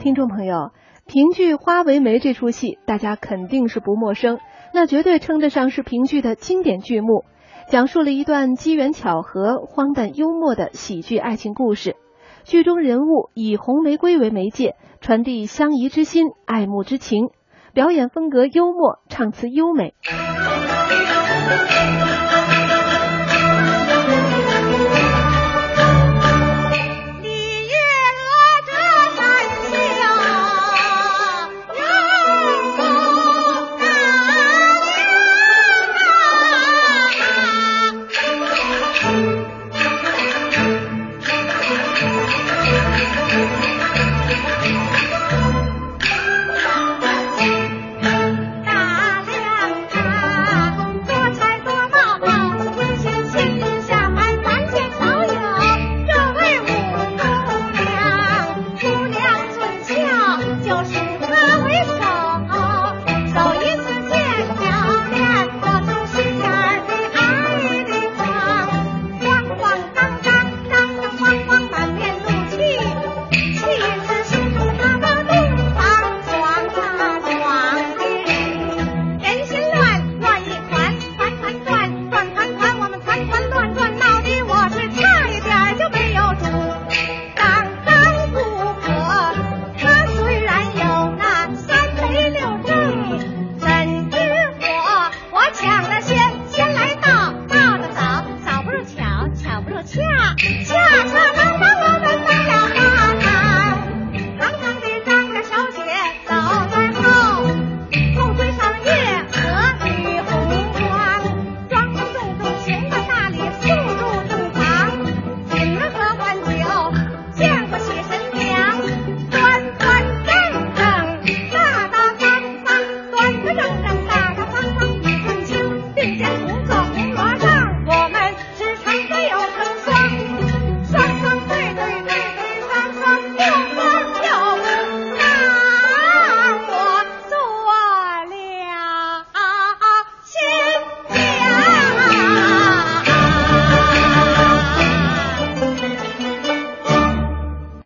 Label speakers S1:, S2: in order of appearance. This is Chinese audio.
S1: 听众朋友评剧花为媒这出戏大家肯定是不陌生那绝对称得上是评剧的经典剧目讲述了一段机缘巧合荒诞幽默的喜剧爱情故事。剧中人物以红玫瑰为媒介传递相宜之心爱慕之情表演风格幽默唱词优美。